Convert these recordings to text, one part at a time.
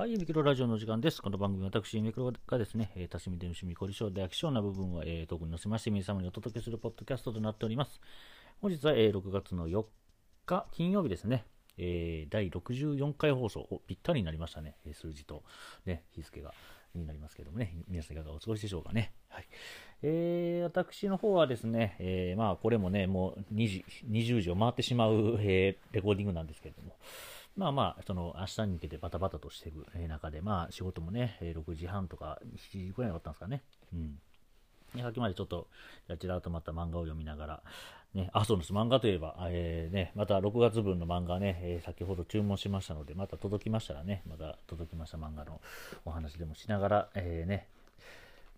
はい、ミクロラジオの時間です。この番組は私、ミクロがですね、えー、多趣味での趣味、凝り性で飽き性な部分を、えー、特に載せまして、皆様にお届けするポッドキャストとなっております。本日は、えー、6月の4日、金曜日ですね、えー、第64回放送、ぴったりになりましたね、えー、数字と、ね、日付が。になりますけどもね、皆さんいかがお過ごしでしょうかね。はい。えー、私の方はですね、えー、まあ、これもね、もう2時、20時を回ってしまう、えー、レコーディングなんですけれども、まあまあ、その明日に向けてバタバタとしていく中で、まあ仕事もね、6時半とか7時くらいに終わったんですかね。うん。さっきまでちょっと、やちらっとまた漫画を読みながら、ね、あ、そうです。漫画といえば、えー、ね、また6月分の漫画ね、えー、先ほど注文しましたので、また届きましたらね、また届きました漫画のお話でもしながら、えー、ね、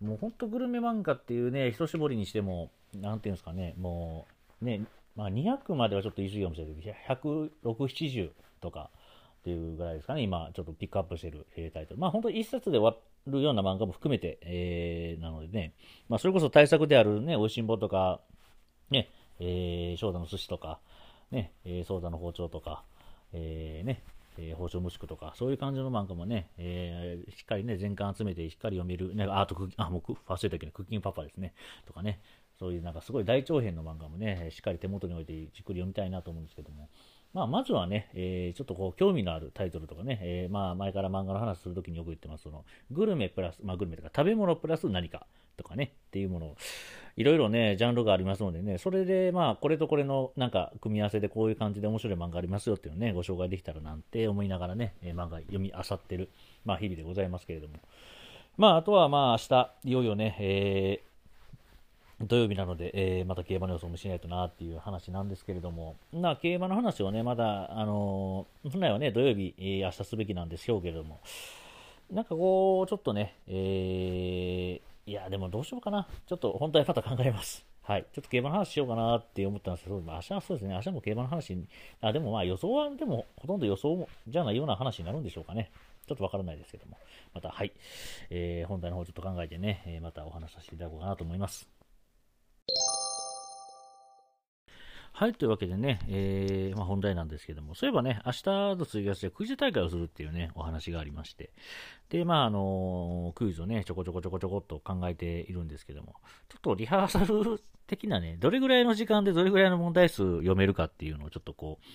もうほんとグルメ漫画っていうね、一絞りにしても、なんていうんですかね、もう、ね、まあ200まではちょっと言い過ぎかもしれないけど、160、70とかっていうぐらいですかね、今ちょっとピックアップしてる、えタイトル。まあ本当一冊で終わるような漫画も含めて、えー、なのでね、まあそれこそ対策であるね、おいしんぼとか、ね、えー、翔太の寿司とか、ね、えー、ソーダの包丁とか、えー、ね、えー、包丁息子とか、そういう感じの漫画もね、えー、しっかりね、全巻集めてしっかり読める、ね、あとクッキン、あ、もう忘れたけど、クッキングパパですね、とかね、そういうなんかすごい大長編の漫画もね、しっかり手元に置いてじっくり読みたいなと思うんですけども、まあ、まずはね、えー、ちょっとこう、興味のあるタイトルとかね、えー、まあ、前から漫画の話するときによく言ってます、その、グルメプラス、まあ、グルメとか、食べ物プラス何かとかね、っていうものを、いろいろね、ジャンルがありますのでね、それで、まあ、これとこれの、なんか、組み合わせでこういう感じで面白い漫画ありますよっていうのをね、ご紹介できたらなんて思いながらね、え、漫画読み漁ってる、まあ、日々でございますけれども。まあ、あとは、まあ、明日、いよいよね、えー、土曜日なので、えー、また競馬の予想もしないとなっていう話なんですけれども、な競馬の話をね、まだ、あのー、本来はね、土曜日、えー、明日すべきなんでしょうけれども、なんかこう、ちょっとね、えー、いや、でもどうしようかな。ちょっと本当はまた考えます。はい。ちょっと競馬の話しようかなって思ったんですけど、明日はそうですね、明日も競馬の話に、あ、でもまあ予想は、でもほとんど予想じゃないような話になるんでしょうかね。ちょっとわからないですけども。また、はい。えー、本題の方ちょっと考えてね、えまたお話しさせていただこうかなと思います。はい、というわけでね、えー、まあ、本題なんですけども、そういえばね、明日の水月でクイズ大会をするっていうね、お話がありまして、で、まあ、あのー、クイズをね、ちょこちょこちょこちょこっと考えているんですけども、ちょっとリハーサル的なね、どれぐらいの時間でどれぐらいの問題数読めるかっていうのをちょっとこう、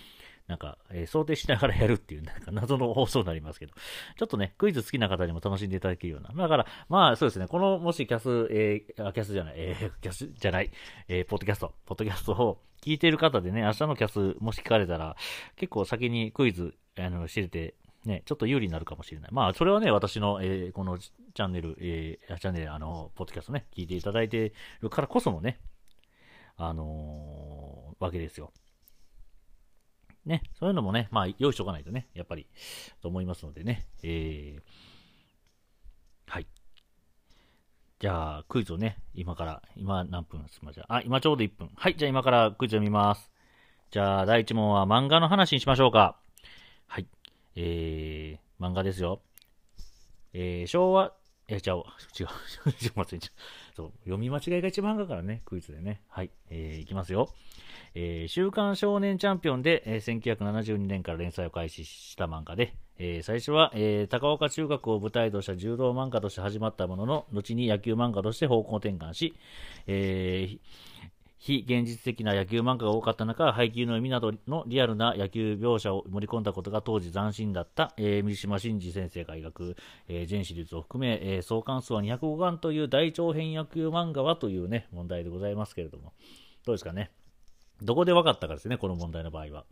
なんか、えー、想定しながらやるっていう、なんか謎の放送になりますけど、ちょっとね、クイズ好きな方にも楽しんでいただけるような。だから、まあそうですね、この、もしキャス、えー、キャスじゃない、えー、キャスじゃない、えー、ポッドキャスト、ポッドキャストを聞いている方でね、明日のキャスもし聞かれたら、結構先にクイズ、あの、知れて、ね、ちょっと有利になるかもしれない。まあ、それはね、私の、えー、このチャンネル、えー、チャンネル、あの、ポッドキャストね、聞いていただいてるからこそのね、あのー、わけですよ。ね、そういうのもね、まあ、用意しておかないとね、やっぱり、と思いますのでね、えー、はい。じゃあ、クイズをね、今から、今何分すみません。あ、今ちょうど1分。はい、じゃあ今からクイズを見ます。じゃあ、第1問は漫画の話にしましょうか。はい。えー、漫画ですよ。えー、昭和、いや、ちゃう、違う、すいません。そう、読み間違いが一番だからね、クイズでね。はい、えー、いきますよ。えー、週刊少年チャンピオンで、えー、1972年から連載を開始した漫画で、えー、最初は、えー、高岡中学を舞台とした柔道漫画として始まったものの、後に野球漫画として方向転換し、えー、非現実的な野球漫画が多かった中、配球の意味などのリアルな野球描写を盛り込んだことが当時斬新だった、えー、三島真司先生が描く、えー、全シリーズを含め、えー、総関数は205巻という大長編野球漫画はというね、問題でございますけれども、どうですかね？どこで分かったかですね、この問題の場合は。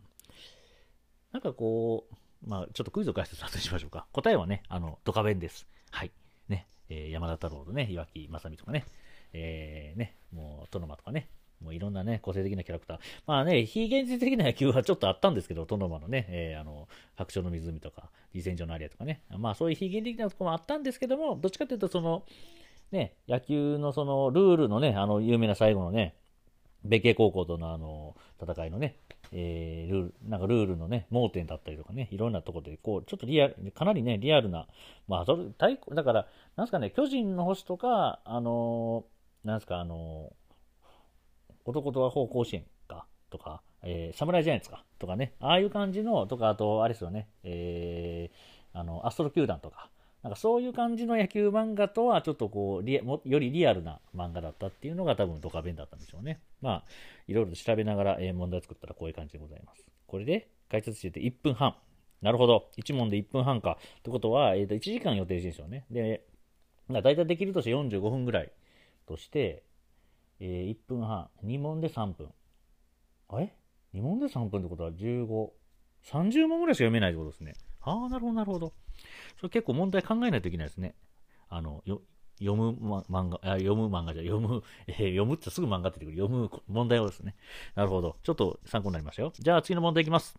なんかこう、まあ、ちょっとクイズを解説させしましょうか。答えはね、あの、ドカベンです。はい。ね、えー、山田太郎とね、岩木正美とかね、えー、ね、もう、トノマとかね、もういろんなね、個性的なキャラクター。まあね、非現実的な野球はちょっとあったんですけど、トノマのね、えー、あの、白鳥の湖とか、離戦場のアリアとかね。まあそういう非現実的なとこもあったんですけども、どっちかというとその、ね、野球のそのルールのね、あの、有名な最後のね、米系高校とのあの戦いのね、えー、ルール、なんかルールのね、盲点だったりとかね、いろんなところで、こう、ちょっとリアル、かなりね、リアルな、まあ、それ、対だから、なんすかね、巨人の星とか、あのー、なんすか、あのー、男とは方向支援か、とか、えー、侍ジャイアンツか、とかね、ああいう感じの、とか、あと、あれですよね、えー、あの、アストロ球団とか、なんかそういう感じの野球漫画とはちょっとこうリも、よりリアルな漫画だったっていうのが多分ドカベンだったんでしょうね。まあ、いろいろと調べながら、えー、問題作ったらこういう感じでございます。これで解説してて1分半。なるほど。1問で1分半か。ってことは、えっ、ー、と、1時間予定してるんですよね。で、まあ、大体できるとして45分ぐらいとして、えー、1分半。2問で3分。あれ ?2 問で3分ってことは15、30問ぐらいしか読めないってことですね。ああ、なるほど、なるほど。それ結構問題考えないといけないですね。あの、よ読む、漫画、読む漫画じゃ、読む、えー、読むってすぐ漫画出てくる。読む問題をですね。なるほど。ちょっと参考になりましたよ。じゃあ次の問題いきます。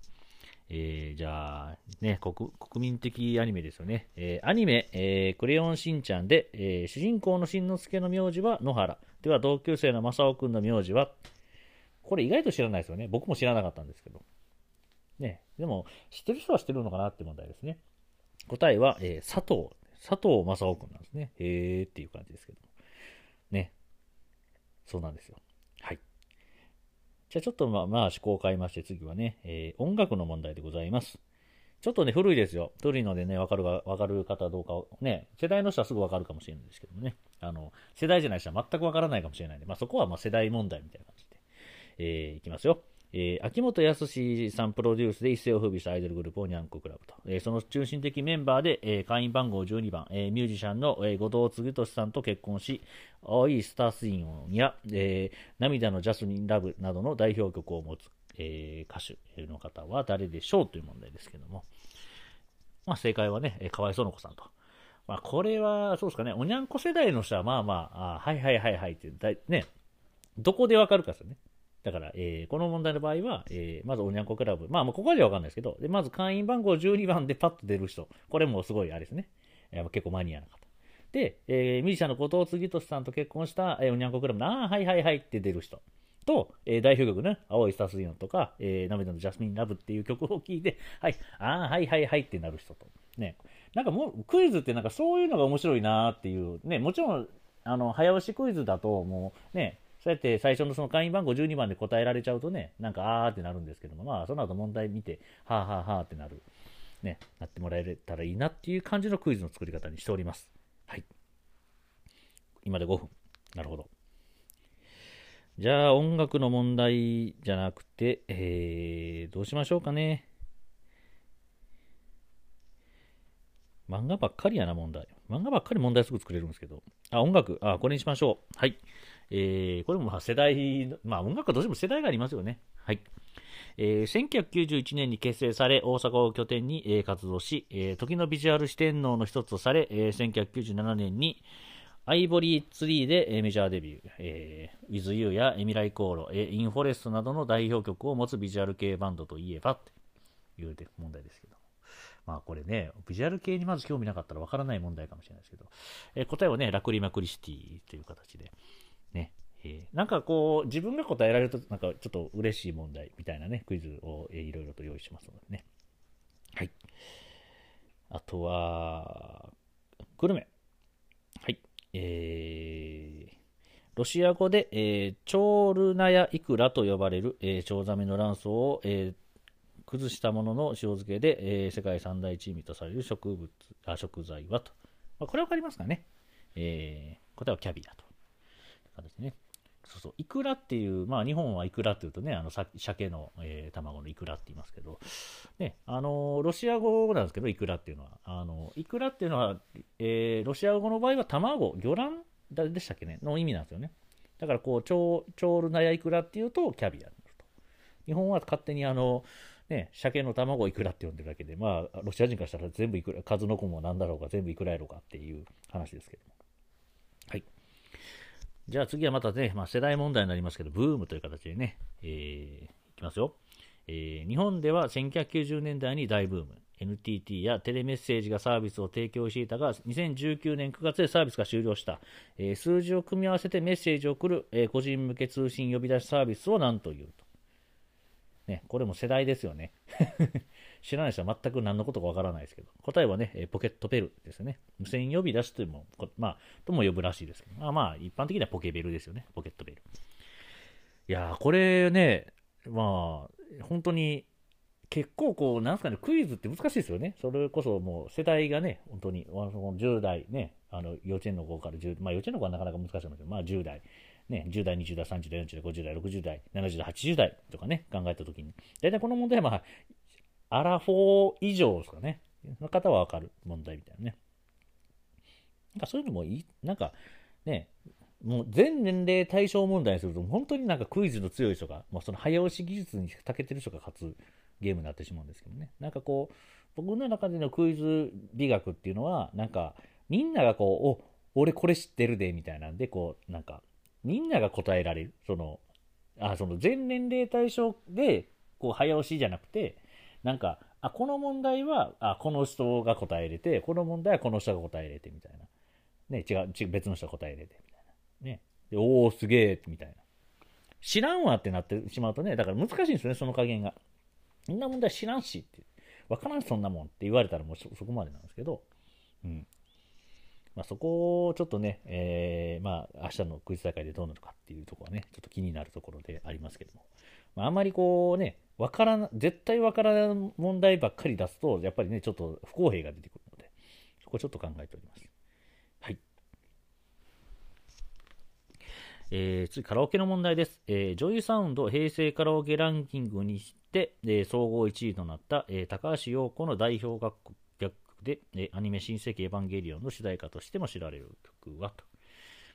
えー、じゃあ、ね、国、国民的アニメですよね。えー、アニメ、えー、クレヨンしんちゃんで、え、主人公のしんのすけの名字は野原。では、同級生の正雄くんの名字は、これ意外と知らないですよね。僕も知らなかったんですけど。ね、でも、知ってる人は知ってるのかなって問題ですね。答えは、え、佐藤、佐藤正雄くんなんですね。へーっていう感じですけど。ね。そうなんですよ。じゃあちょっとまあ、まあ、思考を変えまして、次はね、えー、音楽の問題でございます。ちょっとね、古いですよ。古いのでね、わかるか、わかる方どうかね、世代の人はすぐわかるかもしれないんですけどもね、あの、世代じゃない人は全くわからないかもしれないんで、まあそこはまあ世代問題みたいな感じで、えー、いきますよ。えー、秋元康さんプロデュースで一世を風靡したアイドルグループをニャンコクラブと、えー、その中心的メンバーで、えー、会員番号12番、えミュージシャンの、え後藤嗣俊さんと結婚し、青いスタースインや、え涙のジャスミンラブなどの代表曲を持つ、え歌手の方は誰でしょうという問題ですけども、まあ、正解はね、え河合園子さんと。まあ、これは、そうですかね、おにゃんこ世代の人は、まあまあ、あはいはいはいはいって、だね、どこでわかるかですよね。だから、えー、この問題の場合は、えー、まずおにゃんこクラブ。まあ、もうここまではわかんないですけど、で、まず会員番号12番でパッと出る人。これもすごいあれですね。えー、結構マニアな方。で、えー、ミュージシャンの後藤杉俊さんと結婚した、えー、おにゃんこクラブの、ああ、はいはいはいって出る人。と、えー、代表曲ね、青いスタスイオンとか、えー、涙のジャスミンラブっていう曲を聴いて、はい、ああ、はいはいはいってなる人と。ね。なんかもう、クイズってなんかそういうのが面白いなっていう、ね、もちろん、あの、早押しクイズだと、もうね、そうやって最初のその会員番号12番で答えられちゃうとね、なんかあーってなるんですけども、まあその後問題見て、はあはあはあってなる、ね、なってもらえたらいいなっていう感じのクイズの作り方にしております。はい。今で5分。なるほど。じゃあ音楽の問題じゃなくて、えー、どうしましょうかね。漫画ばっかりやな、問題。漫画ばっかり問題すぐ作れるんですけど。あ、音楽。あ、これにしましょう。はい。えー、これもま世代、まあ音楽はどうしても世代がありますよね。はい。えー、1991年に結成され、大阪を拠点に、えー、活動し、えー、時のビジュアル四天王の一つとされ、えー、1997年に、 Ivory Tree で、えー、メジャーデビュー、えー、With You やえ、未来航路、えー、 In Forest などの代表曲を持つビジュアル系バンドといえばっていう問題ですけど。まあこれね、ビジュアル系にまず興味なかったらわからない問題かもしれないですけど、えー、答えはね、ラクリマクリシティという形で、ね、えー、なんかこう、自分が答えられると、なんかちょっと嬉しい問題みたいなね、クイズを、いろいろと用意しますのでね。はい。あとは、グルメ。はい。えー、ロシア語で、えー、チョールナヤイクラと呼ばれる、えー、チョウザメの卵巣を、えー、崩したものの塩漬けで、えー、世界三大珍味とされる植物あ食材はと。まあ、これわかりますかね、えー、答えはキャビア。形ね。そうそう、イクラっていう、まあ日本はイクラっていうとね、あの鮭の、えー、卵のイクラって言いますけど、ね、あの、ロシア語なんですけど、イクラっていうのは、あの、イクラっていうのは、えー、ロシア語の場合は卵、魚卵でしたっけね、の意味なんですよね。だからこう、チョールナヤイクラっていうと、キャビアになると。日本は勝手にあの、ね、鮭の卵をいくらって呼んでるだけで、まあ、ロシア人からしたら全部いくら、数の子もなんだろうが全部いくらやろうかっていう話ですけども。はい。じゃあ次はまたね、まあ、世代問題になりますけど、ブームという形でね、えー、いきますよ。えー、日本では1990年代に大ブーム。NTT やテレメッセージがサービスを提供していたが、2019年9月でサービスが終了した。えー、数字を組み合わせてメッセージを送る、え、個人向け通信呼び出しサービスを何というと。ね、これも世代ですよね。知らない人は全く何のことかわからないですけど、答えはね、えポケットベルですね。無線呼び出しとも、まあ、とも呼ぶらしいですけど、まあまあ、一般的にはポケベルですよね。ポケットベル。いやー、これね、まあ、本当に結構こう、なんすかね、クイズって難しいですよね。それこそもう世代がね、本当に、10代ね、あの幼稚園の子から10、まあ幼稚園の子はなかなか難しいんですけど、まあ10代、ね、10代、20代、30代、40代、50代、60代、70代、80代とかね、考えたときに、大体この問題はまあ、アラフォー以上ですかね、の方はわかる問題みたいなね。なんかそういうのもいい、なんかね、もう全年齢対象問題にすると、本当になんかクイズの強い人が、もうその早押し技術に長けてる人が勝つゲームになってしまうんですけどね。なんかこう、僕の中でのクイズ美学っていうのは、なんか、みんながこう、お、俺これ知ってるで、みたいなんで、こう、なんか、みんなが答えられる。その、あ、その全年齢対象で、こう、早押しじゃなくて、なんか、あ、この問題は、あ、この人が答えれて、この問題はこの人が答えれて、みたいな。ね、違う、違う別の人が答えれて、みたいな。ね。でおお、すげえ、みたいな。知らんわってなってしまうとね、だから難しいんですよね、その加減が。みんな問題知らんしって。わからんそんなもんって言われたらもうそこまでなんですけど、うん。まあ、そこをちょっとね、えー、まあ、明日のクイズ大会でどうなるかっていうところはね、ちょっと気になるところでありますけども。まあ、あんまりこうね、わからな、絶対わからない問題ばっかり出すと、やっぱりね、ちょっと不公平が出てくるので、そこちょっと考えております。はい。えー、次、カラオケの問題です。えー、女優サウンド平成カラオケランキングにして、えー、総合1位となった、えー、高橋洋子の代表楽曲で、え、アニメ新世紀エヴァンゲリオンの主題歌としても知られる曲はと。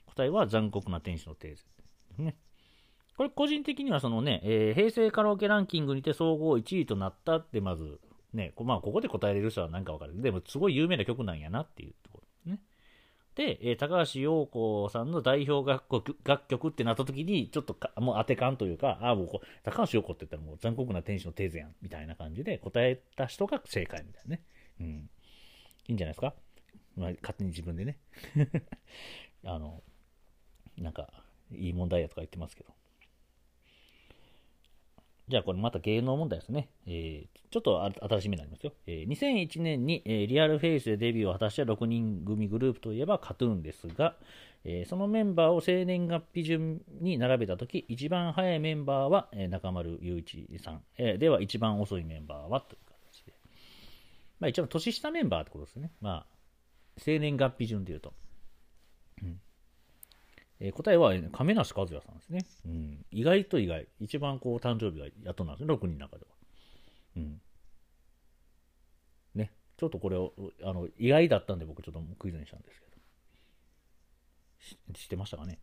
答えは残酷な天使のテーゼね。これ個人的にはそのね、えー、平成カラオケランキングにて総合1位となったってまず、ね、まあここで答えれる人は何かわかる。でもすごい有名な曲なんやなっていうところね。で、えー、高橋洋子さんの代表楽曲楽曲ってなった時に、ちょっともう当て感というか、ああ、もう高橋洋子って言ったらもう残酷な天使のテーゼやん、みたいな感じで答えた人が正解みたいなね。うん。いいんじゃないですか？まあ、勝手に自分でね。あの、なんか、いい問題やとか言ってますけど。じゃあこれまた芸能問題ですね。えー、ちょっと新しみになりますよ。えー、2001年に、えー、リアルフェイスでデビューを果たした6人組グループといえば KAT−TUN ですが、えー、そのメンバーを生年月日順に並べたとき、一番早いメンバーは、えー、中丸雄一さん、えー、では一番遅いメンバーはと。まあ一番年下メンバーってことですね。まあ、生年月日順で言うと。うんえー、答えは、ね、亀梨和也さんですね。うん。意外と意外。一番こう、誕生日がやっとなんですね、6人の中では。うん。ね。ちょっとこれを、あの、意外だったんで僕ちょっとクイズにしたんですけど。知ってましたかね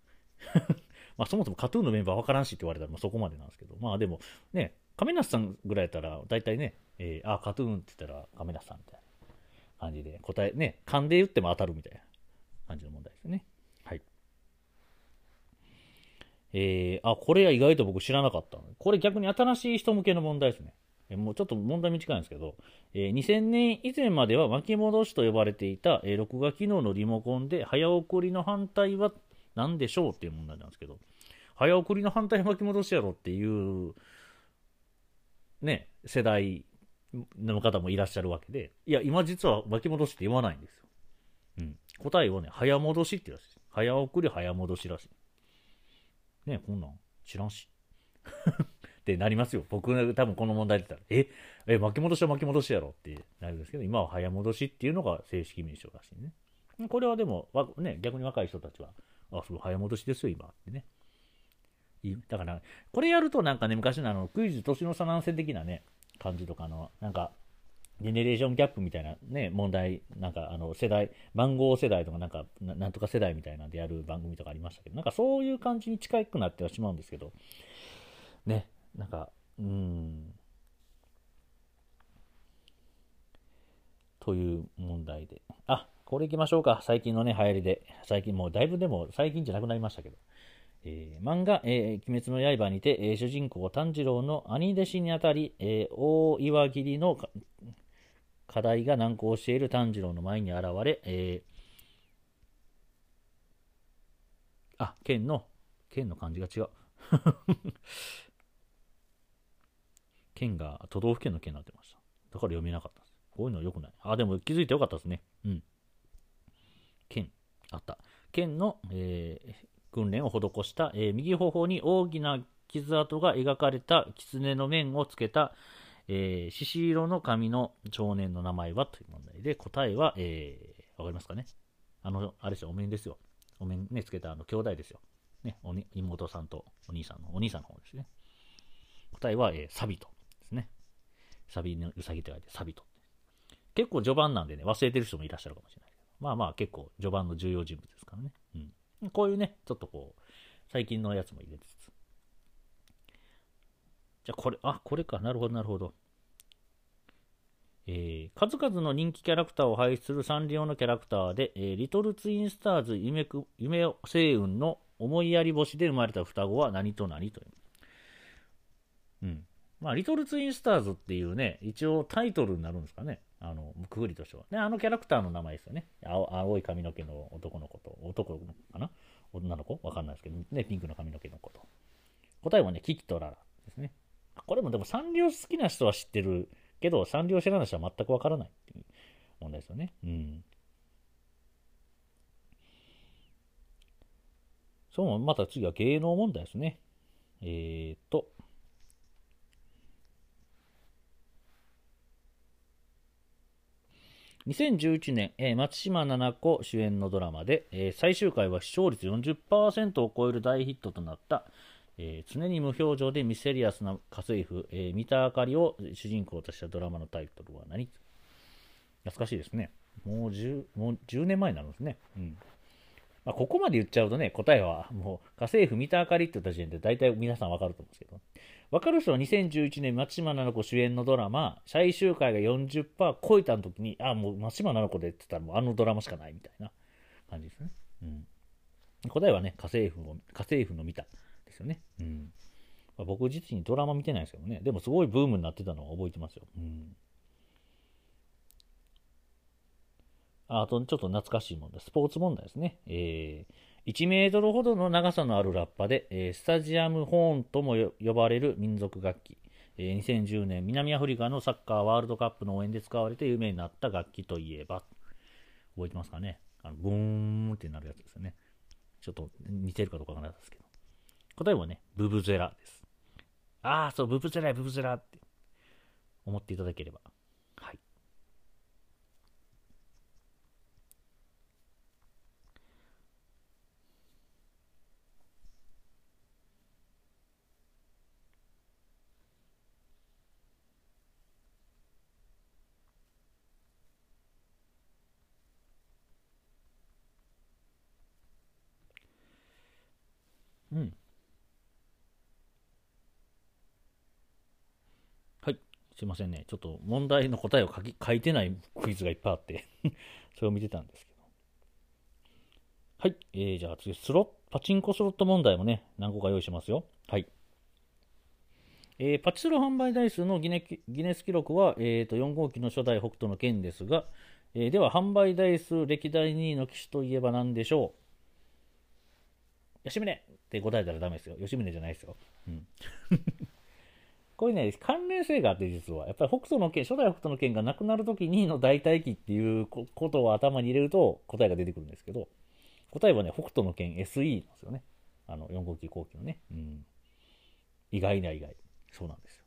まあそもそも KAT−TUN のメンバー分からんしって言われたらもうそこまでなんですけど、まあでもね、亀梨さんぐらいやったら大体ね、えー、あ、KAT−TUN って言ったら亀梨さんみたいな感じで答え、ね、勘で言っても当たるみたいな感じの問題ですね。はいえー、あ、これは意外と僕知らなかった。これ逆に新しい人向けの問題ですね。えもうちょっと問題短いんですけど、えー、2000年以前までは巻き戻しと呼ばれていた、えー、録画機能のリモコンで早送りの反対は何でしょうっていう問題なんですけど、早送りの反対巻き戻しやろっていう、ね、世代の方もいらっしゃるわけで、いや、今実は巻き戻しって言わないんですよ。うん。答えをね、早戻しって言うらしい。早送り、早戻しらしい。ねこんなん知らんし。ってなりますよ。僕、多分この問題で言ったら、え、え、巻き戻しは巻き戻しやろってなるんですけど、今は早戻しっていうのが正式名称らしいね。これはでも、わね、逆に若い人たちは、あ、それ早戻しですよ、今ってね。だから、これやるとなんかね、昔のあの、クイズ年の差難戦的なね、感じとかの、なんか、ジェネレーションギャップみたいなね、問題、なんかあの世代、番号世代とかなんか、なんとか世代みたいなんでやる番組とかありましたけど、なんかそういう感じに近くなってはしまうんですけど、ね、なんか、うーん、という問題で。あ、これ行きましょうか。最近のね、流行りで。最近もうだいぶでも最近じゃなくなりましたけど。えー、漫画、えー、鬼滅の刃にて、えー、主人公炭治郎の兄弟子にあたり、えー、大岩切りの課題が難航している炭治郎の前に現れ、えー、あ、剣の、剣の漢字が違う。県が都道府県の県になってました。だから読めなかったです。こういうの良くない。あ、でも気づいてよかったですね。うん。県、あった。県の、えー、訓練を施した、えー、右頬に大きな傷跡が描かれた狐の面をつけた、えー、獅子色の髪の少年の名前はという問題で、答えは、えー、わかりますかね？あの、あれですよ、お面ですよ。お面ね、つけたあの、兄弟ですよ。ね、おに妹さんとお兄さんの、お兄さんの方ですね。答えは、えー、サビトですね。サビのうさぎって書いて、サビト。結構序盤なんでね、忘れてる人もいらっしゃるかもしれないけど。まあまあ結構序盤の重要人物ですからね。こういうね、ちょっとこう、最近のやつも入れつつ。じゃあこれ、あ、これか。なるほど、なるほど。えー、数々の人気キャラクターを配出するサンリオのキャラクターで、えー、リトルツインスターズ夢く夢星雲の思いやり星で生まれた双子は何と何という。うん。まあ、リトルツインスターズっていうね、一応タイトルになるんですかね。あの、くぐりとしては。ね、あのキャラクターの名前ですよね。青い髪の毛の男の子と、男かな？女の子？わかんないですけど、ね、ピンクの髪の毛の子と。答えはね、キキとララですね。これもでもサンリオ好きな人は知ってるけど、サンリオ知らない人は全くわからないっていう問題ですよね。うん。そう、また次は芸能問題ですね。えー、っと、2011年、え、松島菜々子主演のドラマで、え、最終回は視聴率40%を超える大ヒットとなった、え、常に無表情でミステリアスな家政婦、え、三田あかりを主人公としたドラマのタイトルは何？懐かしいですね。もう 10, もう10年前になるんですね。うんまあ、ここまで言っちゃうとね、答えはもう家政婦三田あかりって言った時点で大体皆さんわかると思うんですけど、わかる人は2011年松島菜々子主演のドラマ、最終回が40%超えた時に、あ、もう松島菜々子でって言ったらもうあのドラマしかないみたいな感じですね。うん。答えはね、家政婦を、家政婦の見た。ですよね。うん。まあ、僕実にドラマ見てないですけどね。でもすごいブームになってたのは覚えてますよ。うん。あと、ちょっと懐かしい問題。スポーツ問題ですね。えー、1メートルほどの長さのあるラッパで、えー、スタジアムホーンとも呼ばれる民族楽器。えー、2010年、南アフリカのサッカーワールドカップの応援で使われて有名になった楽器といえば、覚えてますかね？あのブーンってなるやつですよね。ちょっと似てるかどうかわからないですけど。答えはね、ブブゼラです。ああ、そう、ブブゼラ、ブブゼラって思っていただければ。はい。うん。すいませんね。ちょっと問題の答えを書き書いてないクイズがいっぱいあって それを見てたんですけど。はい。えー、じゃあ次、スロパチンコスロット問題もね、何個か用意しますよ。はい。えー、パチスロ販売台数のギネギネス記録は、えーと、4号機の初代北斗の剣ですが、えー、では販売台数歴代2位の機種といえば何でしょう？吉宗って答えたらダメですよ。吉宗じゃないですよ。うんこういうね、関連性があって実は、やっぱり北斗の剣、初代北斗の剣がなくなるときにの代替機っていうことを頭に入れると答えが出てくるんですけど、答えはね、北斗の剣 SE なんですよね。あの、4号機後期のね。うん。意外な意外。そうなんですよ。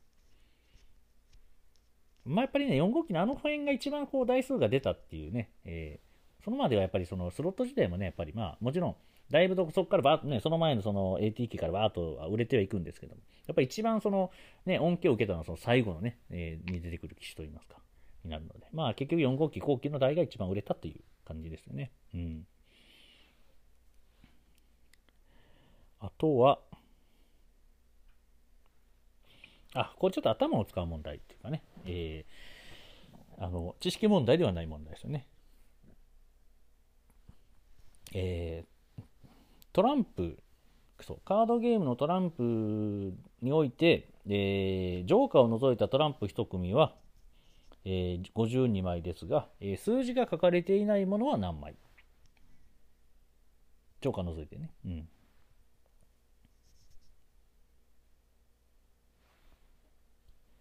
まあ、やっぱりね、4号機のあの辺が一番こう台数が出たっていうね、えー、そのまではやっぱりそのスロット時代もね、やっぱりまあ、もちろん、だいぶそこからバーッとね、その前のその AT 機からバーッと売れてはいくんですけども、やっぱり一番その、ね、恩恵を受けたのはその最後のね、えー、に出てくる機種といいますか、になるので、まあ結局4号機後期の台が一番売れたという感じですよね。うん。あとは、あ、これちょっと頭を使う問題っていうかね、えー、あの、知識問題ではない問題ですよね。えー、トランプ、そうカードゲームのトランプにおいて、えー、ジョーカーを除いたトランプ1組は、えー、52枚ですが、えー、数字が書かれていないものは何枚？ジョーカー除いてね。うん。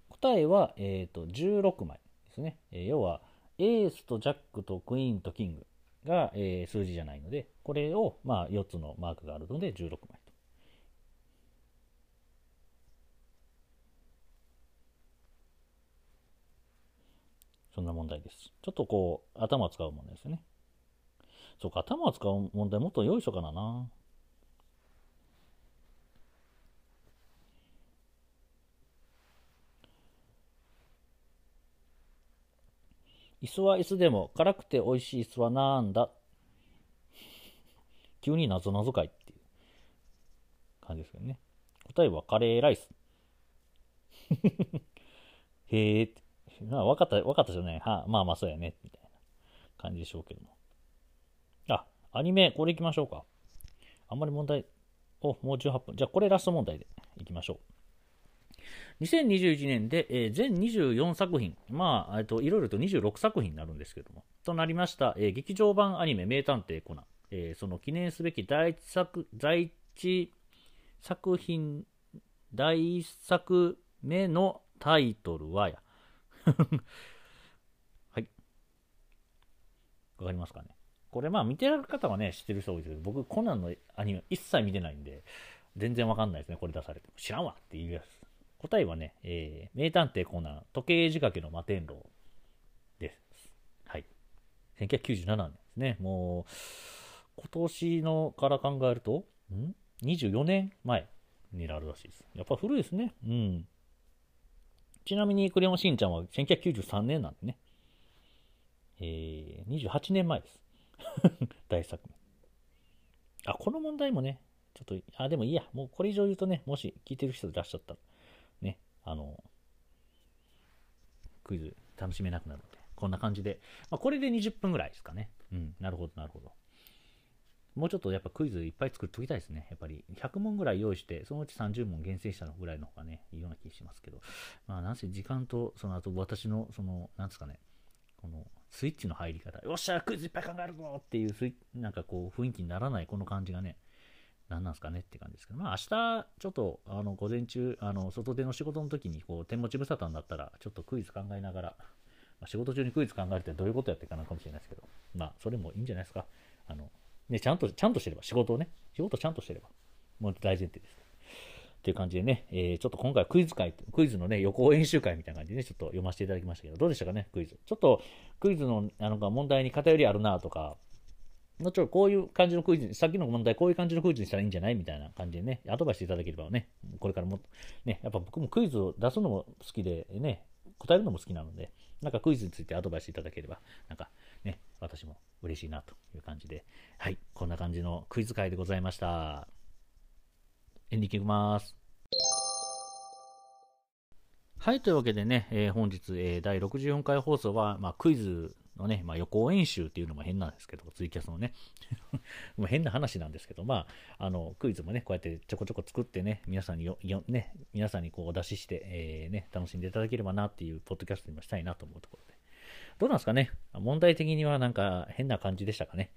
答えは、えーと、16枚ですね。えー、要は、エースとジャックとクイーンとキング。が、えー、数字じゃないので、これを、まあ、4つのマークがあるので16枚と。そんな問題です。ちょっとこう、頭を使う問題ですよね。そうか、頭を使う問題もっと用意しようかなな。椅子は椅子でも辛くて美味しい椅子はなんだ？急に謎謎かいっていう感じですけどね。答えはカレーライス。へえ、まあ、分かった、分かったじゃない。はまあまあそうやね。みたいな感じでしょうけども。あ、アニメ、これ行きましょうか。あんまり問題、お、もう18分。じゃあこれラスト問題でいきましょう。2021年で、えー、全24作品、まあ、えっと、いろいろと26作品になるんですけども、となりました、えー、劇場版アニメ名探偵コナン、えー、その記念すべき第一作、第一作品、第一作目のタイトルはや。はい。わかりますかね。これまあ見てる方はね、知ってる人多いですけど、僕コナンのアニメ一切見てないんで、全然わかんないですね、これ出されても。知らんわっていうやつ。答えはね、えー、名探偵コナン、時計仕掛けの摩天楼です。はい。1997年ですね。もう、今年のから考えると、ん ?24 年前になるらしいです。やっぱ古いですね。うん。ちなみに、クレヨンしんちゃんは1993年なんでね。えー、28年前です。大作目。あ、この問題もね、ちょっと、あ、でもいいや。もうこれ以上言うとね、もし聞いてる人いらっしゃったら、あの、クイズ楽しめなくなるので、こんな感じで、まあ、これで20分ぐらいですかね。うん、なるほど、なるほど。もうちょっとやっぱクイズいっぱい作っておきたいですね。やっぱり100問ぐらい用意して、そのうち30問厳選したのぐらいの方がね、いいような気がしますけど、まあなんせ時間と、その後私の、その、なんですかね、このスイッチの入り方、よっしゃ、クイズいっぱい考えるぞっていうなんかこう雰囲気にならないこの感じがね、何なんすかねって感じですけど、まあ明日、ちょっと、あの、午前中、あの、外での仕事の時に、こう、手持ち無沙汰になったら、ちょっとクイズ考えながら、まあ、仕事中にクイズ考えるってどういうことやっていかなかもしれないですけど、まあ、それもいいんじゃないですか。あの、ね、ちゃんと、ちゃんとしてれば、仕事をね、仕事ちゃんとしてれば、もう大前提です。っていう感じでね、えー、ちょっと今回クイズ会、クイズのね、予行演習会みたいな感じでね、ちょっと読ませていただきましたけど、どうでしたかね、クイズ。ちょっと、クイズの、あの、問題に偏りあるなとか、もちろんこういう感じのクイズに、さっきの問題こういう感じのクイズにしたらいいんじゃないみたいな感じでね、アドバイスいただければね、これからも、ね、やっぱ僕もクイズを出すのも好きでね、答えるのも好きなので、なんかクイズについてアドバイスいただければ、なんかね、私も嬉しいなという感じで、はい、こんな感じのクイズ会でございました。エンディングいきます。はい、というわけでね、えー、本日、えー、第64回放送は、まあ、クイズのね、まあ、予行演習っていうのも変なんですけど、ツイキャスのね、もう変な話なんですけど、まあ、あの、クイズもね、こうやってちょこちょこ作ってね、皆さんによ、よね、皆さんにこうお出しして、えー、ね、楽しんでいただければなっていう、ポッドキャストにもしたいなと思うところで。どうなんですかね？問題的にはなんか変な感じでしたかね？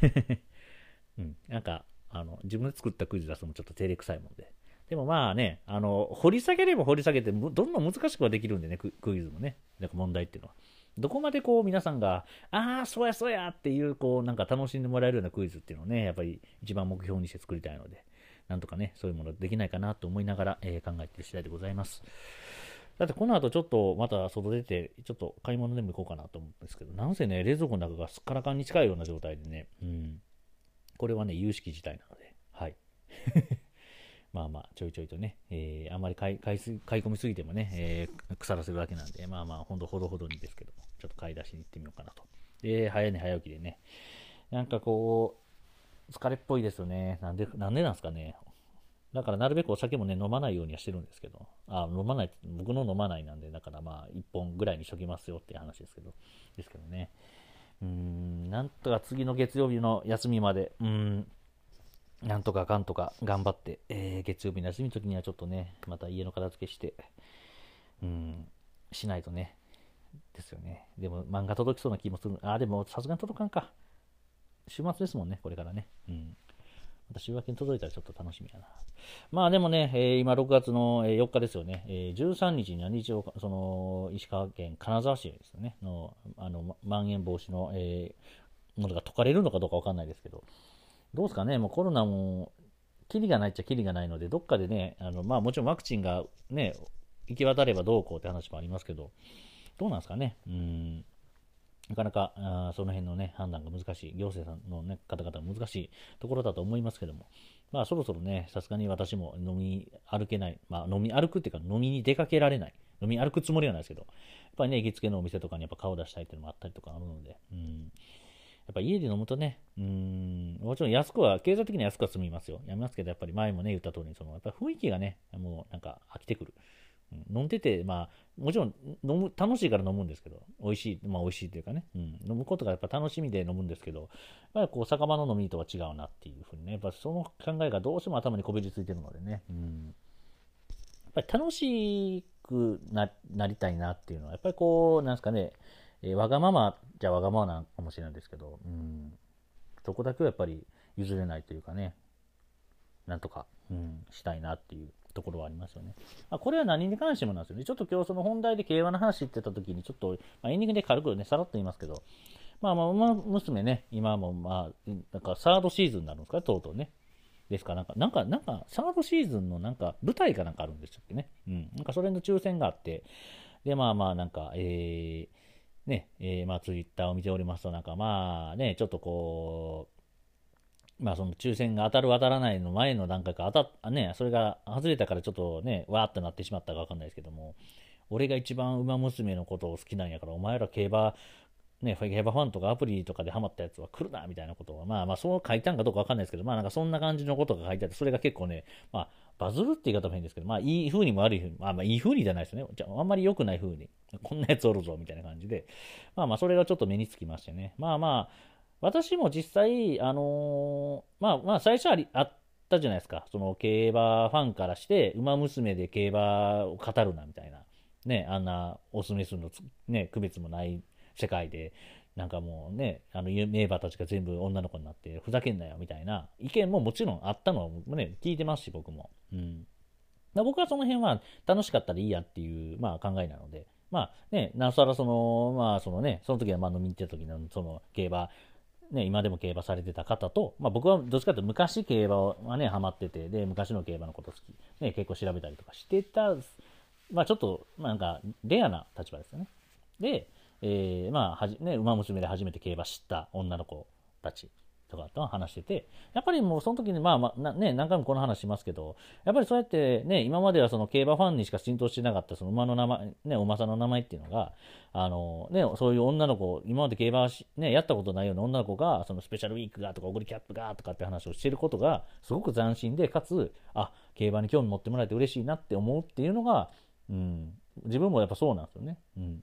うん、なんか、あの、自分で作ったクイズ出すのもちょっと照れくさいもんで。でもまあね、あの、掘り下げれば掘り下げて、どんどん難しくはできるんでね、クイズもね。なんか問題っていうのは。どこまでこう皆さんが、ああ、そうやそうやっていう、こう、なんか楽しんでもらえるようなクイズっていうのをね、やっぱり一番目標にして作りたいので、なんとかね、そういうものできないかなと思いながら、えー、考えてる次第でございます。だってこの後ちょっとまた外出て、ちょっと買い物でも行こうかなと思うんですけど、なんせね、冷蔵庫の中がすっからかんに近いような状態でね、うん。これはね、有識事態なので、はい。まあまあ、ちょいちょいとね、えー、あんまり買い買い買い込みすぎてもね、えー、腐らせるだけなんで、まあまあ、ほんとほどほどにですけども、ちょっと買い出しに行ってみようかなと。で、早寝早起きでね、なんかこう、疲れっぽいですよね。なんで、なんでなんですかね。だからなるべくお酒もね、飲まないようにはしてるんですけど、あ、飲まない、僕の飲まないなんで、だからまあ、1本ぐらいにしときますよっていう話ですけど、ですけどね。うーん、なんとか次の月曜日の休みまで、うーん、なんとかかんとか頑張って、えー、月曜日の休みの時にはちょっとね、また家の片付けして、うん、しないとね、ですよね。でも漫画届きそうな気もする。あ、でもさすがに届かんか。週末ですもんね、これからね。うん。また週明けに届いたらちょっと楽しみやな。まあでもね、えー、今6月の4日ですよね。えー、13日には日曜、その、石川県金沢市ですよね、の、あの、まん延防止の、えー、ものが解かれるのかどうかわかんないですけど、どうですかね、もうコロナも、キリがないっちゃキリがないので、どっかでね、あのまあ、もちろんワクチンがね、行き渡ればどうこうって話もありますけど、どうなんですかね。うん。なかなかあその辺のね、判断が難しい、行政さんの、ね、方々が難しいところだと思いますけども、まあそろそろね、さすがに私も飲み歩けない、まあ飲み歩くっていうか飲みに出かけられない、飲み歩くつもりはないですけど、やっぱりね、行きつけのお店とかにやっぱ顔出したいっていうのもあったりとかあるので、うん。やっぱ家で飲むとね、うーん、もちろん安くは、経済的には安くは済みますよ。やめますけど、やっぱり前もね、言った通り、その、やっぱ雰囲気がね、もうなんか飽きてくる。うん飲んでて、まあ、もちろん飲む楽しいから飲むんですけど、美味しい、まあ美味しいというかね、うん、飲むことがやっぱ楽しみで飲むんですけど、やっぱりこう、酒場の飲みとは違うなっていうふうにね、やっぱその考えがどうしても頭にこびりついてるのでね、うん、やっぱり楽しくなりたいなっていうのは、やっぱりこう、なんですかね、えー、わがままじゃわがままなのかもしれないですけど、うん、そこだけはやっぱり譲れないというかね、なんとか、うん、したいなっていうところはありますよね。まあ、これは何に関してもなんですよね。ちょっと今日その本題で競馬の話言ってた時に、ちょっと、まあ、エンディングで軽くね、さらっと言いますけど、まあまあ、馬娘ね、今もまあ、なんかサードシーズンになるんですか？ねとうとうね。ですか？なんか、なんか、なんか、サードシーズンのなんか、舞台かなんかあるんでしたっけね？うん。なんか、それの抽選があって、で、まあまあ、なんか、えー、ね、えー、まあ、ツイッターを見ておりますと、なんか、まあね、ちょっとこう、まあその抽選が当たる当たらないの前の段階か当たっ、ね、それが外れたからちょっとね、わーってなってしまったかわかんないですけども、俺が一番馬娘のことを好きなんやから、お前ら競馬、ね、競馬ファンとかアプリとかでハマったやつは来るな、みたいなことは、まあまあそう書いたんかどうかわかんないですけど、まあなんかそんな感じのことが書いてあって、それが結構ね、まあバズるって言い方も変ですけど、まあいい風にも悪い風に、まあまあいい風にじゃないですね。じゃあんまり良くない風に、こんなやつおるぞ、みたいな感じで、まあまあそれがちょっと目につきましてね。まあまあ、私も実際、あのー、まあまあ最初ありあったじゃないですか。その競馬ファンからして、馬娘で競馬を語るなみたいな。ね、あんなオスメスのね、区別もない世界で、なんかもうね、あの名馬たちが全部女の子になって、ふざけんなよみたいな意見ももちろんあったのはね、聞いてますし、僕も。うん。僕はその辺は楽しかったらいいやっていう、まあ、考えなので、まあね、なおさらその、まあそのね、その時はまあ飲みに行った時のその競馬ね、今でも競馬されてた方と、まあ、僕はどっちかというと昔競馬はね、ハマってて、で、昔の競馬のこと好き、ね、結構調べたりとかしてた、まあ、ちょっと、まあなんか、レアな立場ですよね。で、えー、まあ、はじ、ね、馬娘で初めて競馬知った女の子たちとかと話してて、やっぱりもうその時に、まあまあ、ね、何回もこの話しますけど、やっぱりそうやってね、今まではその競馬ファンにしか浸透してなかったその馬の名前、ね、お馬さんの名前っていうのが、あの、ね、そういう女の子、今まで競馬ね、やったことないような女の子が、そのスペシャルウィークがとか、オグリキャップがとかって話をしてることが、すごく斬新で、かつ、あ、競馬に興味持ってもらえて嬉しいなって思うっていうのが、うん、自分もやっぱそうなんですよね。うん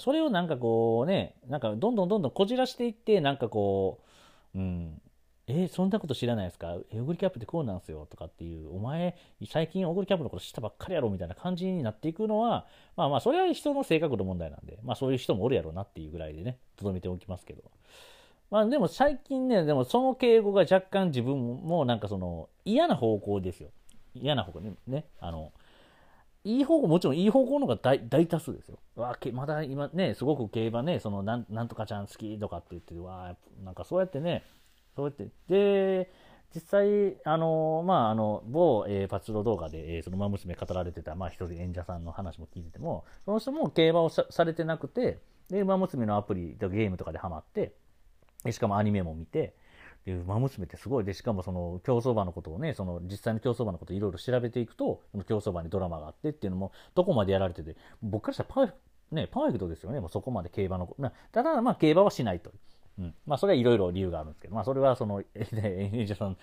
それをなんかこうね、なんかどんどんどんどんこじらしていって、なんかこう、うん、えー、そんなこと知らないですか？オグリキャップってこうなんすよとかっていう、お前、最近オグリキャップのこと知ったばっかりやろみたいな感じになっていくのは、まあまあ、それは人の性格の問題なんで、まあそういう人もおるやろうなっていうぐらいでね、とどめておきますけど。まあでも最近ね、でもその敬語が若干自分もなんかその嫌な方向ですよ。嫌な方向ね。ねあの、いい方向、もちろんいい方向の方が大大多数ですよ。わまだ今ね、すごく競馬ね、そのなんなんとかちゃん好きとかって言ってわなんかそうやってね、そうやって、で、実際、あの、まあ、あの、某、えー、パチロ動画で、えー、その馬娘語られてた、まあ、一人演者さんの話も聞いてても、その人も競馬をされてなくて、で、馬娘のアプリとゲームとかでハマって、しかもアニメも見て、で、馬娘ってすごい。で、しかもその競走馬のことをね、その実際の競走馬のことをいろいろ調べていくと、その競走馬にドラマがあってっていうのも、どこまでやられてて、僕からしたらパーフェクト、ね、パーフェクトですよね。もうそこまで競馬の、ただ、まあ競馬はしないと。うん。まあそれはいろいろ理由があるんですけど、まあそれはその、え、ね、演者さん、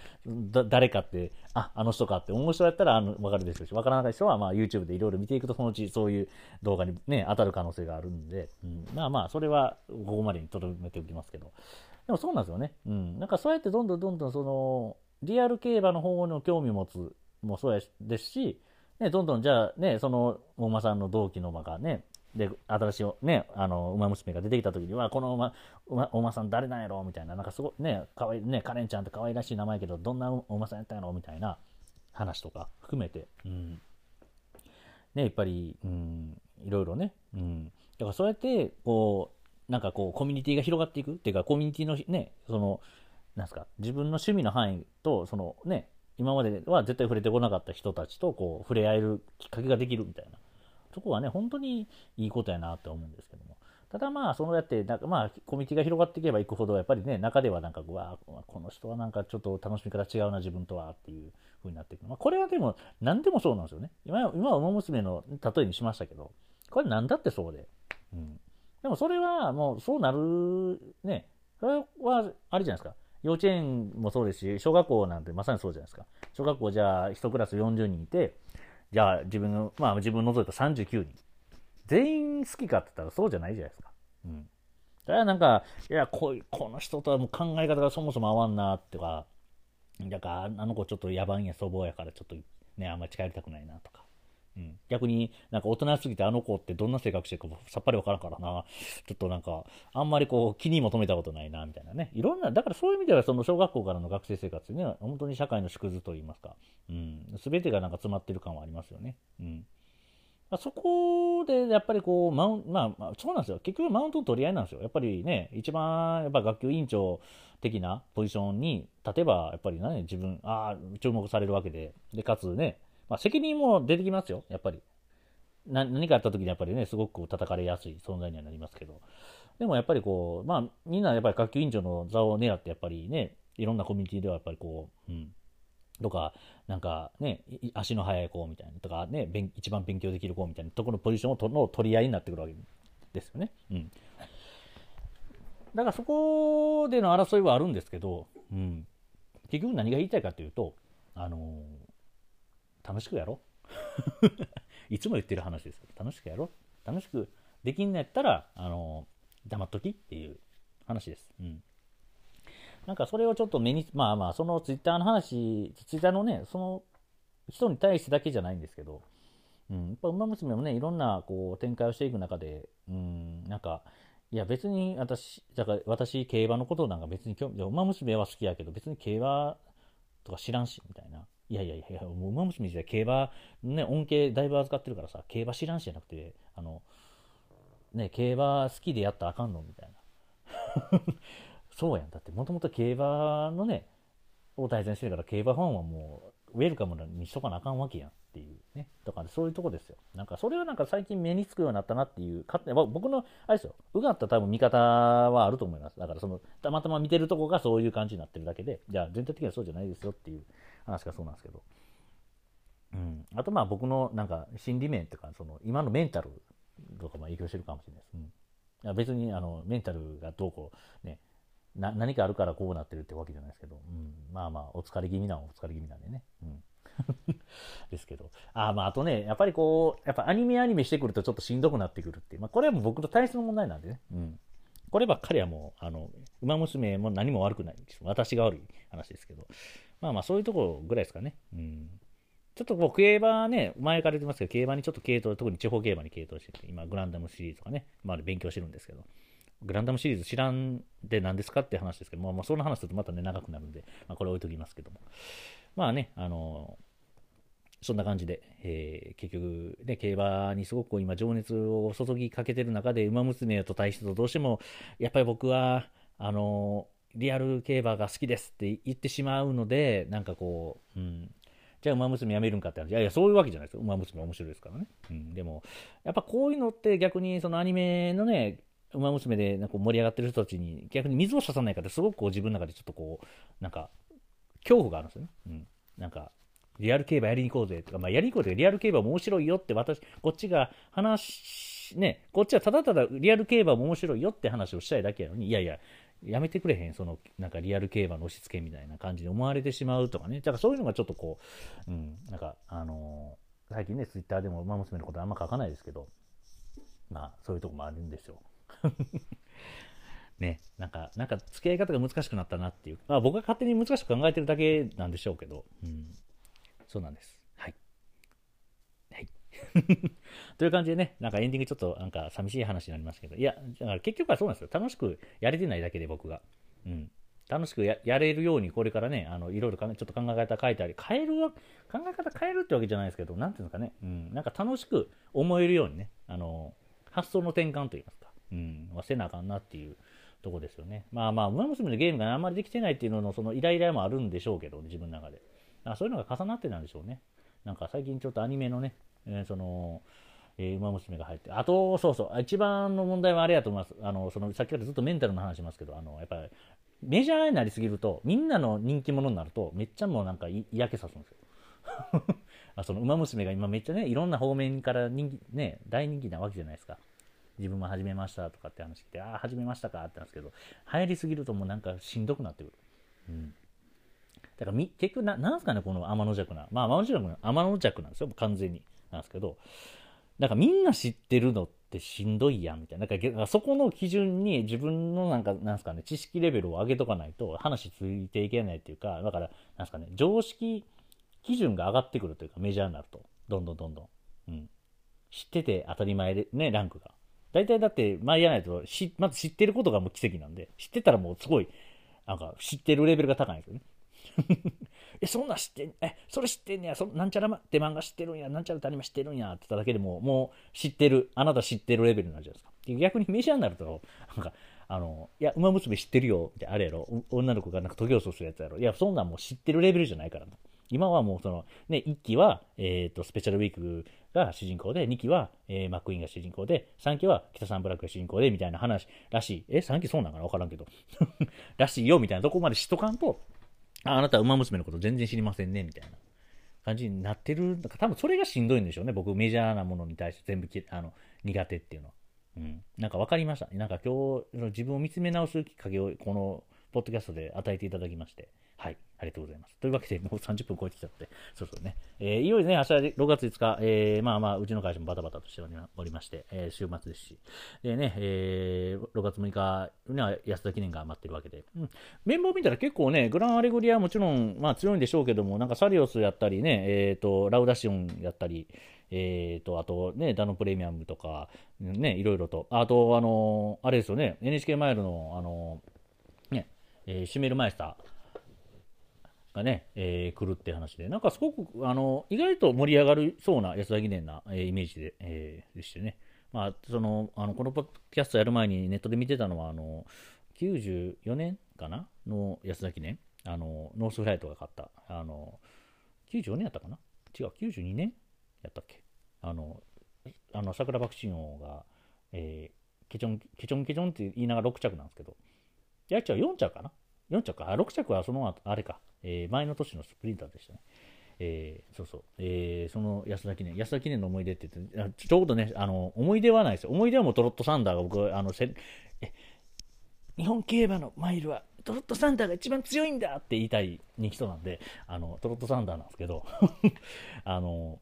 誰かって、あ、あの人かって思う人だったら、あの、わかるでしょうし、わからない人は、まあ YouTube でいろいろ見ていくと、そのうちそういう動画にね、当たる可能性があるんで、うん。まあまあ、それはここまでに留めておきますけど。でもそうなんですよね。うん。なんかそうやってどんどんどんどんその、リアル競馬の方の興味を持つもそうですし、ね、どんどんじゃあね、その、大馬さんの同期の馬がね、で、新しいね、あの、馬娘が出てきた時には、この馬、馬、お馬さん誰なんやろ？みたいな、なんかすごいね、かわい、ね、カレンちゃんって可愛らしい名前けど、どんなお馬さんやったんやろ？みたいな話とか含めて、うん。ね、やっぱり、うん、いろいろね、うん。だからそうやって、こう、なんかこう、コミュニティが広がっていく？っていうか、コミュニティのね、その、なんすか、自分の趣味の範囲と、そのね、今までは絶対触れてこなかった人たちとこう触れ合えるきっかけができるみたいな。そこはね、本当にいいことやなと思うんですけども。ただまあ、そうやって、なんかまあ、コミュニティが広がっていけばいくほど、やっぱりね、中ではなんか、うわこの人はなんかちょっと楽しみ方違うな、自分とはっていう風になっていく。まあ、これはでも、何でもそうなんですよね。今今は馬娘の例えにしましたけど、これ何だってそうで。うん。でもそれはもう、そうなる、ね、それは、あれじゃないですか。幼稚園もそうですし、小学校なんてまさにそうじゃないですか。小学校じゃあ、1クラス40人いて、じゃあ自分の、まあ自分除いた39人。全員好きかって言ったらそうじゃないじゃないですか。うん。だからなんか、いや、ここの人とはもう考え方がそもそも合わんなってか、だからあの子ちょっと野蛮や粗暴やからちょっとね、あんまり近寄りたくないなとか。うん、逆になんか大人すぎてあの子ってどんな性格してるかさっぱりわからんからな、ちょっとなんか、あんまりこう気にも留めたことないな、みたいなね。いろんな、だからそういう意味ではその小学校からの学生生活ね、本当に社会の縮図といいますか、うん、全てがなんか詰まってる感はありますよね。うん、そこでやっぱりこう、マウンまあ、そうなんですよ。結局マウントの取り合いなんですよ。やっぱりね、一番、やっぱ学級委員長的なポジションに立てば、やっぱりね、自分、ああ、注目されるわけで、で、かつね、まあ、責任も出てきますよ、やっぱり。な何かあった時にやっぱりね、すごく叩かれやすい存在にはなりますけど。でもやっぱりこう、まあ、みんなやっぱり学級委員長の座を狙って、やっぱりね、いろんなコミュニティではやっぱりこう、うん、とか、なんかね、足の速い子みたいな、とかね、一番勉強できる子みたいなところのポジションをとの取り合いになってくるわけですよね。うん。だからそこでの争いはあるんですけど、うん。結局何が言いたいかというと、あのー、楽しくやろ いつも言ってる話ですけど楽しくやろ楽しくできんのやったら、あの、黙っときっていう話です。うん。なんかそれをちょっと目に、まあまあ、そのツイッターの話、ツイッターのね、その人に対してだけじゃないんですけど、うん、やっぱ馬娘もね、いろんなこう展開をしていく中で、うん、なんか、いや別に私、だから私、競馬のことなんか別に興味、馬娘は好きやけど、別に競馬とか知らんし、みたいな。いやいやいや、もう馬娘自体競馬、ね、恩恵だいぶ預かってるからさ、競馬知らんしじゃなくて、あの、ね、競馬好きでやったらあかんのみたいな。そうやん。だってもともと競馬のね、を対戦してるから競馬ファンはもうウェルカムにしとかなあかんわけやんっていうね。とか、ね、そういうとこですよ。なんかそれはなんか最近目につくようになったなっていう、か僕の、あれですよ、うがった多分見方はあると思います。だからその、たまたま見てるとこがそういう感じになってるだけで、じゃあ全体的にはそうじゃないですよっていう話がそうなんですけど。うん。あとまあ僕のなんか心理面っていうか、その今のメンタルとかも影響してるかもしれないです。うん。いや別にあのメンタルがどうこうね、何かあるからこうなってるってわけじゃないですけど、うん、まあまあ、お疲れ気味なお疲れ気味なんでね。うん、ですけど。あまあ、あとね、やっぱりこう、やっぱアニメアニメしてくるとちょっとしんどくなってくるっていう。まあ、これはもう僕の体質の問題なんでね。うん。こればっかりはもう、あの、馬娘も何も悪くないんです。私が悪い話ですけど。まあまあ、そういうところぐらいですかね。うん。ちょっとこう、競馬ね、前から言ってますけど、競馬にちょっと系統、特に地方競馬に系統してて、今、グランダムシリーズとかね、まあ、勉強してるんですけど。グランダムシリーズ知らんで何ですかって話ですけども、まあ、その話するとまたね、長くなるんで、まあ、これ置いときますけども。まあね、あのそんな感じで、えー、結局、ね、競馬にすごく今、情熱を注ぎかけてる中で、馬娘と対してとどうしても、やっぱり僕は、あのリアル競馬が好きですって言ってしまうので、なんかこう、うん、じゃあ馬娘やめるんかって話。いやいや、そういうわけじゃないですよ。馬娘面白いですからね。うん、でも、やっぱこういうのって逆にそのアニメのね、馬娘でなんか盛り上がってる人たちに逆に水を差さないかってすごくこう自分の中でちょっとこうなんか恐怖があるんですよね。うん、なんかリアル競馬やりに行こうぜとか、まあ、やりに行こうぜリアル競馬面白いよって私こっちが話ねこっちはただただリアル競馬も面白いよって話をしたいだけやのにいやいややめてくれへん？そのなんかリアル競馬の押し付けみたいな感じで思われてしまうとかねだからそういうのがちょっとこう、うん、なんかあのー、最近ねツイッターでも馬娘のことあんま書かないですけどまあそういうとこもあるんですよ。ね、なんか、なんか付き合い方が難しくなったなっていう。まあ僕が勝手に難しく考えてるだけなんでしょうけど、うん。そうなんです。という感じでね、なんかエンディングちょっとなんか寂しい話になりましたけど、いや、だから結局はそうなんですよ。楽しくやれてないだけで僕が。うん。楽しくやれるようにこれからね、あの、いろいろちょっと考え方変えたり、変える考え方変えるってわけじゃないですけど、なんていうんですかね、うん、なんか楽しく思えるようにね、あの、発想の転換といいますか、うん、はせなあかんなっていうとこですよね。まあまあ、馬娘のゲームがあんまりできてないっていうのの、そのイライラもあるんでしょうけど、自分の中で。あそういうのが重なってなんでしょうね。なんか最近ちょっとアニメのね、えー、その、えー、馬娘が入って、あと、そうそう、一番の問題はあれやと思います。あの、その、さっきからずっとメンタルの話しますけど、あの、やっぱり、メジャーになりすぎると、みんなの人気者になると、めっちゃもうなんか嫌気さすんですよ。あその馬娘が今めっちゃね、いろんな方面から人気、ね、大人気なわけじゃないですか。自分も始めましたとかって話して、ああ、始めましたかって言うんですけど、流行りすぎるともうなんかしんどくなってくる。うん。だからみ、結局な、なんすかね、この天の弱な。まあ、天の弱天の弱なんですよ、完全に。なんですけど、なんかみんな知ってるのってしんどいやんみたいな。なんかそこの基準に自分のなんか、なんすかね、知識レベルを上げとかないと話ついていけないっていうか、だから、なんすかね、常識基準が上がってくるというか、メジャーになると。どんどんどんどん。うん。知ってて当たり前で、ね、ランクが。大体だって前やないとし、まず知ってることがもう奇跡なんで、知ってたらもうすごい、なんか知ってるレベルが高いんですよね。え、そんな知ってん、え、それ知ってんねや、そなんちゃらって漫画知ってるんや、なんちゃらってアニメ知ってるんやって言っただけでも、もう知ってる、あなた知ってるレベルになるじゃないですか。逆にメジャーになると、なんか、あの、いや、馬娘知ってるよってあれやろ、女の子がなんか時をそうするやつやろ。いや、そんなんもう知ってるレベルじゃないから今はもうその、ね、1期は、えっ、ー、と、スペシャルウィークが主人公で、2期は、えー、マックイーンが主人公で、3期は北サンブラックが主人公で、みたいな話らしい。え、3期そうなんかな？わからんけど。らしいよ、みたいなとこまで知っとかんと、ああなたは馬娘のこと全然知りませんね、みたいな感じになってる。だから多分それがしんどいんでしょうね。僕、メジャーなものに対して全部あの苦手っていうのは。うん。なんか分かりました。なんか今日、自分を見つめ直すきっかけを、この、ポッドキャストで与えていただきまして。はい。ありがとうございます。というわけで、もう30分超えてきちゃって、そうそうね。えー、いよいよね、明日6月5日、えー、まあまあ、うちの会社もバタバタとしておりまして、えー、週末ですし、でね、えー、6月6日には安田記念が待ってるわけで、うん。メンバー見たら結構ね、グランアレグリアはもちろん、まあ強いんでしょうけども、なんかサリオスやったりね、えっ、ー、と、ラウダシオンやったり、えっ、ー、と、あとね、ダノプレミアムとか、ね、いろいろと。あと、あの、あれですよね、NHK マイルの、あの、ね、えー、シュメルマイスター、がね、えー、来るって話で、なんかすごく、あの、意外と盛り上がるそうな安田記念な、えー、イメージで、えー、でしてね。まあ、その、あの、このポッドキャストやる前にネットで見てたのは、あの、94年かな？の安田記念。あの、ノースフライトが勝った。あの、94年やったかな？違う、92年やったっけ？あの、あの、桜爆心王が、えー、ケチョン、ケチョンケチョンって言いながら6着なんですけど、いや、違う、4着かな？?4 着か。6着はその、あれか。えー、前の年のスプリンターでしたね。えー、そうそう、えー、その安田記念、安田記念の思い出って言って、ちょうどね、あの、思い出はないですよ。思い出はもうトロットサンダーが僕、あの、せえ、日本競馬のマイルはトロットサンダーが一番強いんだって言いたい人なんで、あの、トロットサンダーなんですけど、あの、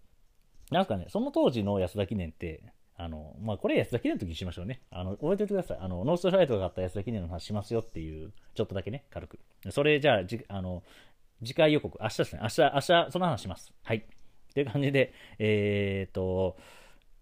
なんかね、その当時の安田記念って、あの、まあ、これ安田記念の時にしましょうね。あの、覚えておいてください。あの、ノースフライトが買った安田記念の話しますよっていう、ちょっとだけね、軽く。それじゃあ、じあの、次回予告、明日ですね。明日、明日、その話します。はい。という感じで、えー、っと、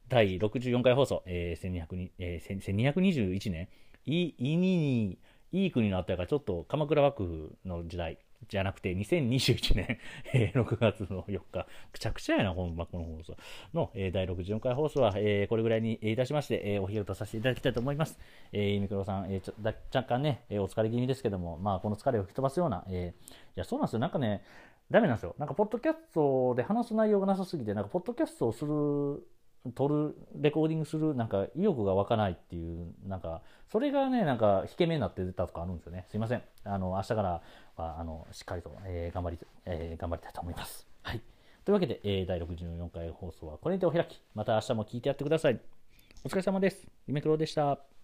第64回放送、えー、1200えー、1221年、いい、いいに、いい国のあったから、ちょっと鎌倉幕府の時代、じゃなくて、2021年、えー、6月の4日、くちゃくちゃやな、ほんま、この放送の、え、第64回放送は、え、これぐらいにいたしまして、えー、お昼とさせていただきたいと思います。えー、ミクロさん、えー、ちょだ若干ね、え、お疲れ気味ですけども、まあ、この疲れを吹き飛ばすような、えー、いや、そうなんですよ、なんかね、ダメなんですよ。なんか、ポッドキャストで話す内容がなさすぎて、なんか、ポッドキャストをする撮る、レコーディングする、なんか意欲が湧かないっていう、なんか、それがね、なんか、引け目になって出たとかあるんですよね。すいません。あの、明日からは、あの、しっかりと、えー、頑張り、えー、頑張りたいと思います。はい。というわけで、えー、第64回放送はこれにてお開き。また明日も聞いてやってください。お疲れ様です。夢黒でした。